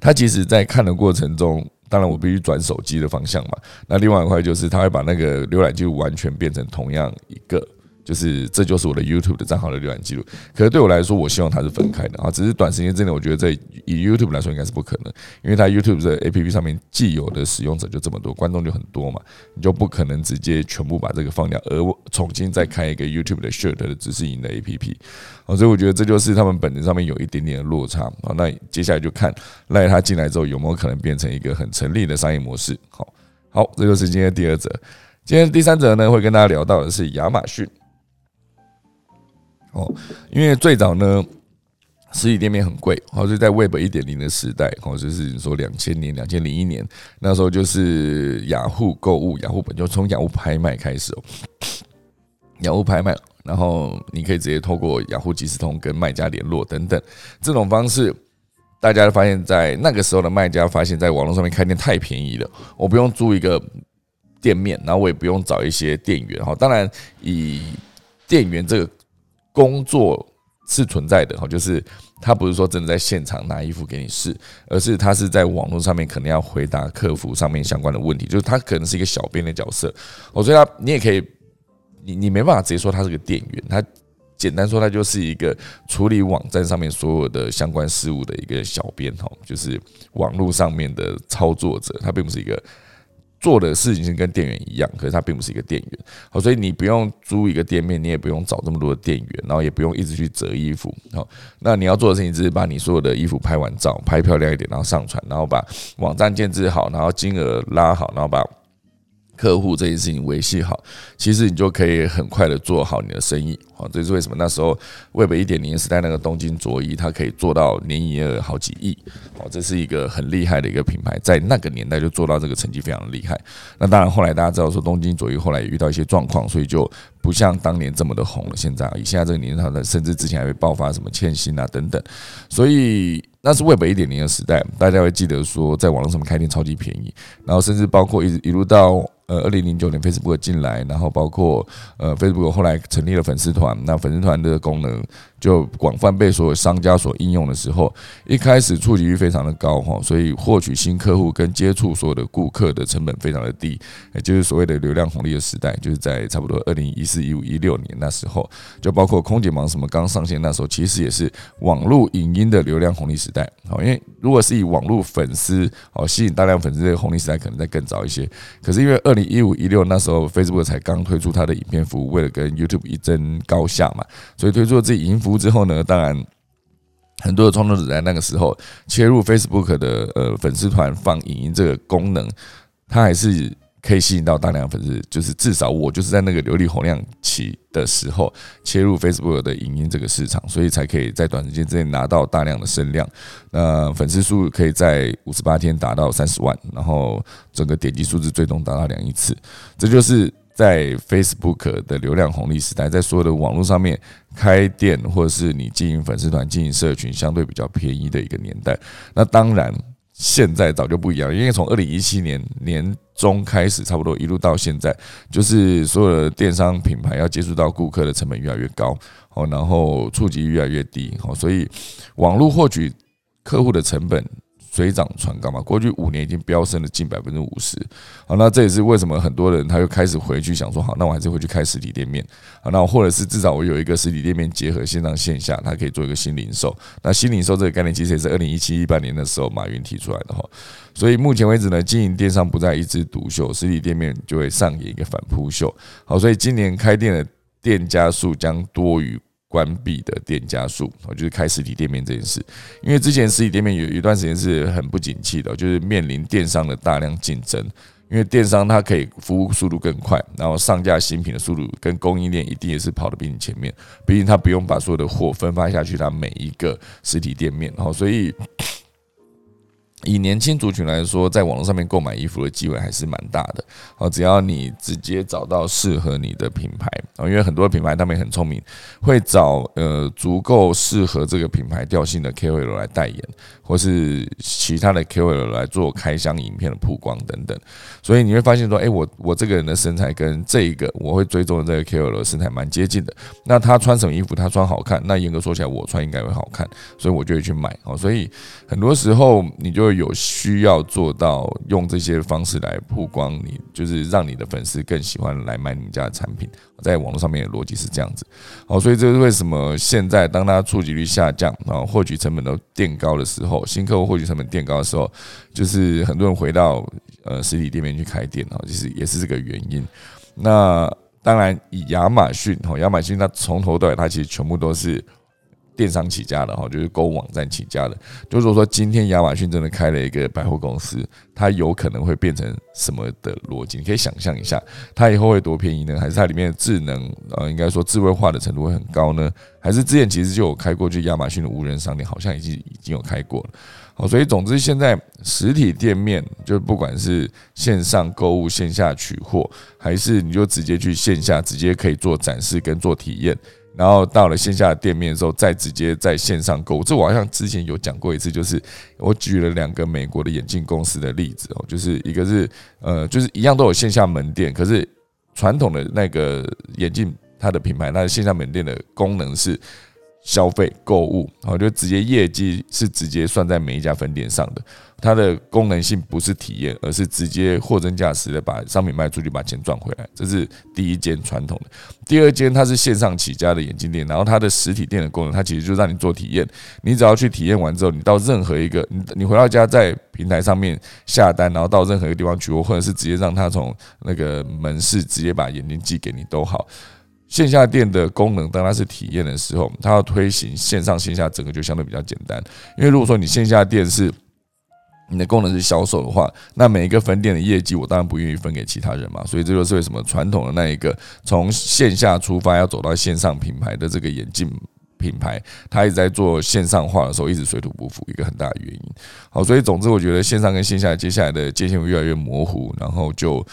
它即使在看的过程中，当然我必须转手机的方向嘛。那另外一块就是，它会把那个浏览记录完全变成同样一个。就是，这就是我的 YouTube 的账号的浏览记录。可是对我来说，我希望它是分开的啊。只是短时间之内，我觉得在以 YouTube 来说，应该是不可能，因为它 YouTube 的 APP 上面既有的使用者就这么多，观众就很多嘛，你就不可能直接全部把这个放掉，而我重新再开一个 YouTube 的 Shirt 的知识营的 APP 啊。所以我觉得这就是他们本质上面有一点点的落差啊。那接下来就看赖他进来之后有没有可能变成一个很成立的商业模式。好，好，这就是今天第二则。今天第三则呢，会跟大家聊到的是亚马逊。哦，因为最早呢，实体店面很贵，哦，就在 Web 一点零的时代，哦，就是说两千年、两千零一年那时候，就是雅虎购物、雅虎本就从雅虎拍卖开始哦，雅虎拍卖，然后你可以直接透过雅虎即时通跟卖家联络等等，这种方式，大家发现，在那个时候的卖家发现，在网络上面开店太便宜了，我不用租一个店面，然后我也不用找一些店员，哈，当然以店员这个。工作是存在的哈，就是他不是说真的在现场拿衣服给你试，而是他是在网络上面可能要回答客服上面相关的问题，就是他可能是一个小编的角色。我觉得他你也可以，你你没办法直接说他是个店员，他简单说他就是一个处理网站上面所有的相关事务的一个小编哈，就是网络上面的操作者，他并不是一个。做的事情是跟店员一样，可是他并不是一个店员，好，所以你不用租一个店面，你也不用找这么多的店员，然后也不用一直去折衣服，好，那你要做的事情就是把你所有的衣服拍完照，拍漂亮一点，然后上传，然后把网站建置好，然后金额拉好，然后把。客户这件事情维系好，其实你就可以很快的做好你的生意。好，这是为什么那时候 Web 一点零时代那个东京卓一，它可以做到年营业额好几亿。好，这是一个很厉害的一个品牌，在那个年代就做到这个成绩非常厉害。那当然后来大家知道说东京卓一后来也遇到一些状况，所以就不像当年这么的红了。现在以现在这个年代，甚至之前还会爆发什么欠薪啊等等，所以。那是 Web 一点零的时代，大家会记得说，在网络上面开店超级便宜，然后甚至包括一一路到呃二零零九年 Facebook 进来，然后包括呃 Facebook 后来成立了粉丝团，那粉丝团的功能。就广泛被所有商家所应用的时候，一开始触及率非常的高哈，所以获取新客户跟接触所有的顾客的成本非常的低，也就是所谓的流量红利的时代，就是在差不多二零一四一五一六年那时候，就包括空姐忙什么刚上线那时候，其实也是网络影音的流量红利时代。好，因为如果是以网络粉丝哦吸引大量粉丝的红利时代，可能再更早一些。可是因为二零一五一六那时候，Facebook 才刚推出它的影片服务，为了跟 YouTube 一争高下嘛，所以推出了自己影服。之后呢，当然很多的创作者在那个时候切入 Facebook 的呃粉丝团放影音这个功能，它还是可以吸引到大量粉丝。就是至少我就是在那个流利洪量期的时候切入 Facebook 的影音这个市场，所以才可以在短时间之内拿到大量的声量。那粉丝数可以在五十八天达到三十万，然后整个点击数字最终达到两亿次，这就是。在 Facebook 的流量红利时代，在所有的网络上面开店，或者是你经营粉丝团、经营社群，相对比较便宜的一个年代。那当然，现在早就不一样，因为从二零一七年年中开始，差不多一路到现在，就是所有的电商品牌要接触到顾客的成本越来越高，哦，然后触及越来越低，哦，所以网络获取客户的成本。水涨船高嘛，过去五年已经飙升了近百分之五十。好，那这也是为什么很多人他又开始回去想说，好，那我还是回去开实体店面。好，那或者是至少我有一个实体店面结合线上线下，它可以做一个新零售。那新零售这个概念其实也是二零一七一八年的时候马云提出来的哈。所以目前为止呢，经营电商不再一枝独秀，实体店面就会上演一个反扑秀。好，所以今年开店的店家数将多于。关闭的店家数，我就是开实体店面这件事，因为之前实体店面有一段时间是很不景气的，就是面临电商的大量竞争，因为电商它可以服务速度更快，然后上架新品的速度跟供应链一定也是跑得比你前面，毕竟它不用把所有的货分发下去，它每一个实体店面，然后所以。以年轻族群来说，在网络上面购买衣服的机会还是蛮大的。哦，只要你直接找到适合你的品牌，啊，因为很多品牌他们也很聪明，会找呃足够适合这个品牌调性的 KOL 来代言，或是其他的 KOL 来做开箱影片的曝光等等。所以你会发现说，哎，我我这个人的身材跟这一个我会追踪的这个 KOL 身材蛮接近的。那他穿什么衣服，他穿好看，那严格说起来，我穿应该会好看，所以我就会去买。哦，所以很多时候你就有需要做到用这些方式来曝光，你就是让你的粉丝更喜欢来买你们家的产品。在网络上面的逻辑是这样子。好，所以这是为什么现在当它触及率下降，然后获取成本都垫高的时候，新客户获取成本垫高的时候，就是很多人回到。呃，实体店面去开店啊，其实也是这个原因。那当然，以亚马逊哈，亚马逊它从头到尾，它其实全部都是电商起家的哈，就是购物网站起家的。就是说，今天亚马逊真的开了一个百货公司，它有可能会变成什么的逻辑？你可以想象一下，它以后会多便宜呢？还是它里面的智能呃，应该说智慧化的程度会很高呢？还是之前其实就有开过去亚马逊的无人商店，好像已经已经有开过了。好，所以总之，现在实体店面就不管是线上购物、线下取货，还是你就直接去线下直接可以做展示跟做体验，然后到了线下的店面的时候，再直接在线上购物。这我好像之前有讲过一次，就是我举了两个美国的眼镜公司的例子哦，就是一个是呃，就是一样都有线下门店，可是传统的那个眼镜它的品牌，它的线下门店的功能是。消费购物，然后就直接业绩是直接算在每一家分店上的。它的功能性不是体验，而是直接货真价实的把商品卖出去，把钱赚回来。这是第一间传统的。第二间它是线上起家的眼镜店，然后它的实体店的功能，它其实就让你做体验。你只要去体验完之后，你到任何一个你你回到家在平台上面下单，然后到任何一个地方取货，或者是直接让他从那个门市直接把眼镜寄给你都好。线下店的功能，当它是体验的时候，它要推行线上线下整个就相对比较简单。因为如果说你线下店是你的功能是销售的话，那每一个分店的业绩，我当然不愿意分给其他人嘛。所以这就是为什么传统的那一个从线下出发要走到线上品牌的这个眼镜品牌，它一直在做线上化的时候一直水土不服，一个很大的原因。好，所以总之我觉得线上跟线下接下来的界限会越来越模糊，然后就。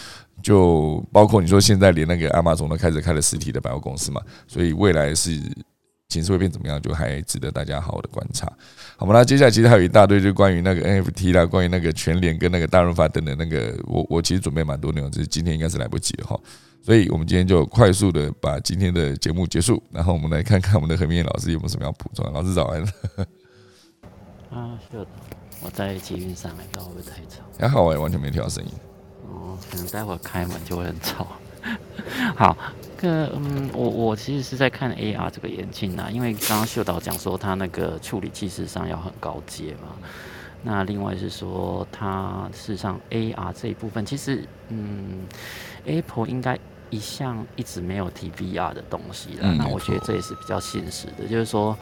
就包括你说现在连那个阿玛总都开始开了实体的百货公司嘛，所以未来是形势会变怎么样，就还值得大家好好的观察。好嘛，那接下来其实还有一大堆，就关于那个 NFT 啦，关于那个全联跟那个大润发等等那个，我我其实准备蛮多内容，只是今天应该是来不及了哈。所以我们今天就快速的把今天的节目结束，然后我们来看看我们的何明燕老师有没有什么要补充。老师早安。啊，是的，我在捷运上，不知道会不会太吵？还好哎，完全没听到声音。哦可能待会开门就会很吵。好，个嗯，我我其实是在看 AR 这个眼镜啊，因为刚刚秀导讲说它那个处理器事实上要很高阶嘛。那另外是说它事实上 AR 这一部分，其实嗯，Apple 应该一向一直没有提 VR 的东西了。那我觉得这也是比较现实的，就是说。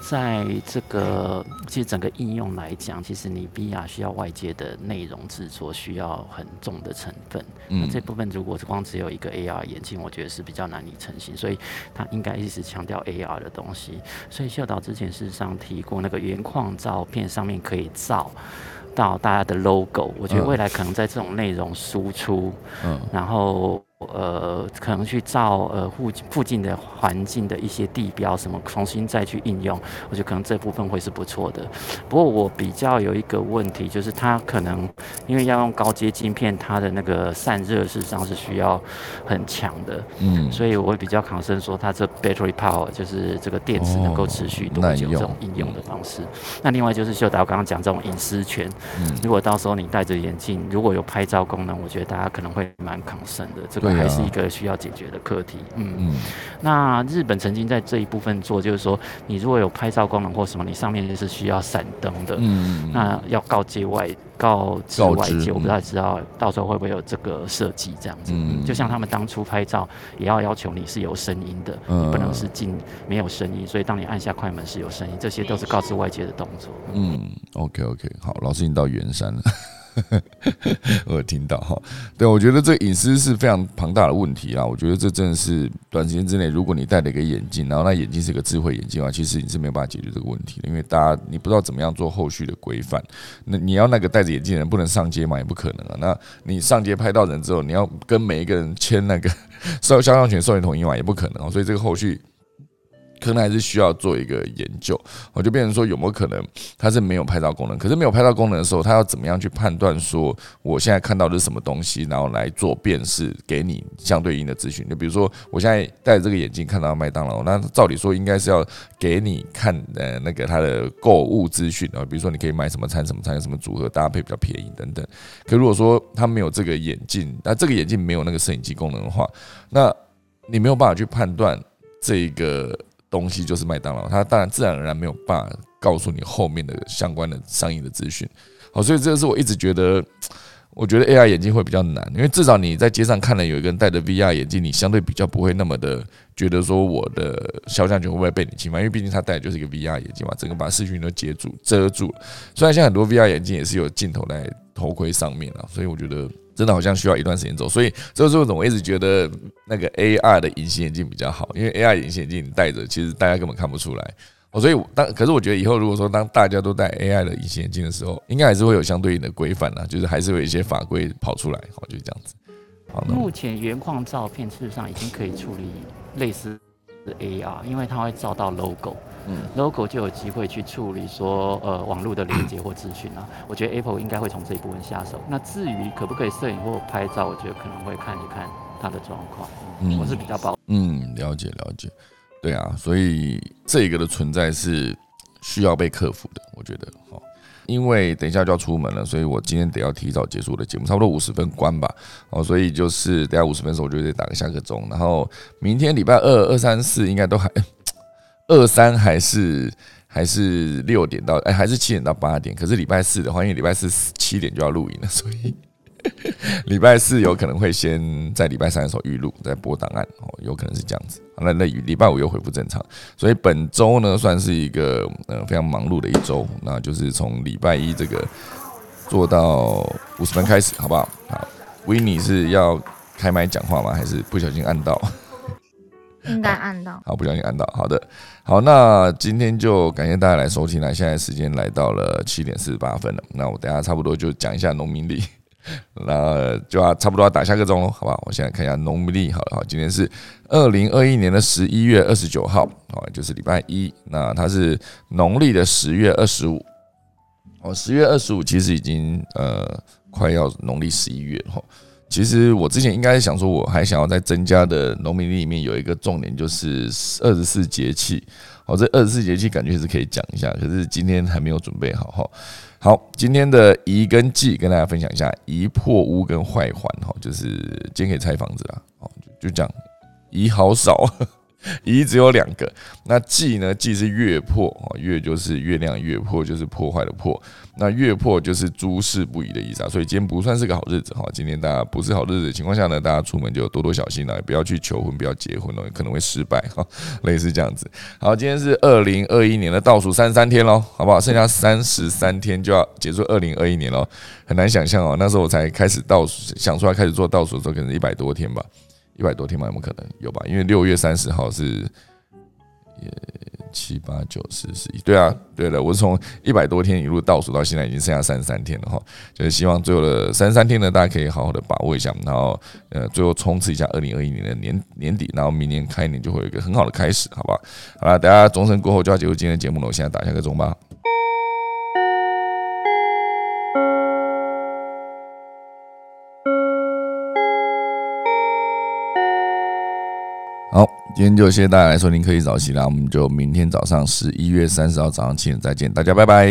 在这个其实整个应用来讲，其实你 VR 需要外界的内容制作，需要很重的成分。嗯，这部分如果光只有一个 AR 眼镜，我觉得是比较难以成型。所以它应该一直强调 AR 的东西。所以秀导之前事实上提过，那个原矿照片上面可以照到大家的 logo。我觉得未来可能在这种内容输出，嗯，然后呃，可能去照呃附附近的环境的一些地标什么，重新再去应用，我觉得可能这部分会是不错的。不过我比较有一个问题，就是它可能因为要用高阶晶片，它的那个散热事实上是需要很强的，嗯，所以我会比较抗生说它这 battery power 就是这个电池能够持续多久这种应用的方式。那另外就是秀达我刚刚讲这种隐私权，嗯如果到时候你戴着眼镜，如果有拍照功能，我觉得大家可能会蛮抗生的。这个。还是一个需要解决的课题。嗯嗯，那日本曾经在这一部分做，就是说，你如果有拍照功能或什么，你上面是需要闪灯的。嗯那要告诫外告知外界，我不太知道到时候会不会有这个设计这样子。嗯。就像他们当初拍照，也要要求你是有声音的，你不能是进没有声音。所以当你按下快门是有声音，这些都是告知外界的动作。嗯，OK OK，好，老师已经到圆山了。我有听到哈，对我觉得这隐私是非常庞大的问题啊。我觉得这真的是短时间之内，如果你戴了一个眼镜，然后那眼镜是个智慧眼镜的话，其实你是没有办法解决这个问题的，因为大家你不知道怎么样做后续的规范。那你要那个戴着眼镜的人不能上街嘛，也不可能啊。那你上街拍到人之后，你要跟每一个人签那个受肖像权授权同意嘛，也不可能啊。所以这个后续。可能还是需要做一个研究，我就变成说有没有可能它是没有拍照功能？可是没有拍照功能的时候，它要怎么样去判断说我现在看到的是什么东西，然后来做辨识，给你相对应的资讯？就比如说我现在戴着这个眼镜看到麦当劳，那照理说应该是要给你看呃那个它的购物资讯啊，比如说你可以买什么餐什么餐什么组合搭配比较便宜等等。可如果说它没有这个眼镜，那这个眼镜没有那个摄影机功能的话，那你没有办法去判断这个。东西就是麦当劳，它当然自然而然没有办法告诉你后面的相关的商业的资讯。好，所以这个是我一直觉得，我觉得 AR 眼镜会比较难，因为至少你在街上看了有一个人戴着 VR 眼镜，你相对比较不会那么的觉得说我的肖像权会不会被你侵犯，因为毕竟他戴的就是一个 VR 眼镜嘛，整个把视讯都接住遮住。虽然现在很多 VR 眼镜也是有镜头在头盔上面啊，所以我觉得。真的好像需要一段时间走，所以这个时候我一直觉得那个 AR 的隐形眼镜比较好，因为 AR 隐形眼镜你戴着，其实大家根本看不出来。哦，所以当可是我觉得以后如果说当大家都戴 AI 的隐形眼镜的时候，应该还是会有相对应的规范啊，就是还是有一些法规跑出来，好，就是这样子。好，目前原矿照片事实上已经可以处理类似。AR，因为它会照到 logo，嗯，logo 就有机会去处理说呃网络的连接 或资讯啊。我觉得 Apple 应该会从这一部分下手。那至于可不可以摄影或拍照，我觉得可能会看一看它的状况。嗯，我是比较保。嗯，了解了解。对啊，所以这个的存在是需要被克服的，我觉得。好。因为等一下就要出门了，所以我今天得要提早结束我的节目，差不多五十分关吧。哦，所以就是等下五十分的时候，我就得打个下个钟。然后明天礼拜二、二三四应该都还二三还是还是六点到哎，还是七点到八点。可是礼拜四的话，因为礼拜四七点就要录影了，所以。礼拜四有可能会先在礼拜三的时候预录，再播档案哦，有可能是这样子。那那礼拜五又恢复正常，所以本周呢算是一个呃非常忙碌的一周。那就是从礼拜一这个做到五十分开始，好不好？好，维尼是要开麦讲话吗？还是不小心按到？应该按到。好，不小心按到。好的，好，那今天就感谢大家来收听了。现在时间来到了七点四十八分了，那我等下差不多就讲一下农民历。那就要差不多要打下个钟喽，好吧？我现在看一下农历，好了，好，今天是二零二一年的十一月二十九号，好，就是礼拜一。那它是农历的十月二十五，哦，十月二十五其实已经呃快要农历十一月了。其实我之前应该想说，我还想要再增加的农民历里面有一个重点，就是二十四节气。哦，这二十四节气感觉是可以讲一下，可是今天还没有准备好哈。好，今天的宜跟忌跟大家分享一下，宜破屋跟坏环哈，就是今天可以拆房子啊，哦，就讲，宜好少。一只有两个，那忌呢？忌是月破啊，月就是月亮，月破就是破坏的破。那月破就是诸事不宜的意思啊，所以今天不算是个好日子哈。今天大家不是好日子的情况下呢，大家出门就多多小心了，不要去求婚，不要结婚了，可能会失败哈。类似这样子。好，今天是二零二一年的倒数三十三天喽，好不好？剩下三十三天就要结束二零二一年喽，很难想象哦，那时候我才开始倒数，想出来开始做倒数的时候，可能一百多天吧。一百多天嘛，有没有可能有吧？因为六月三十号是，也七八九十十一，对啊，对的，我是从一百多天一路倒数到现在，已经剩下三十三天了哈。就是希望最后的三十三天呢，大家可以好好的把握一下，然后呃，最后冲刺一下二零二一年的年年底，然后明年开年就会有一个很好的开始，好吧？好了，大家钟声过后就要结束今天的节目了，我现在打一下个钟吧。今天就谢谢大家来收听科技早起啦，我们就明天早上十一月三十号早上七点再见，大家拜拜。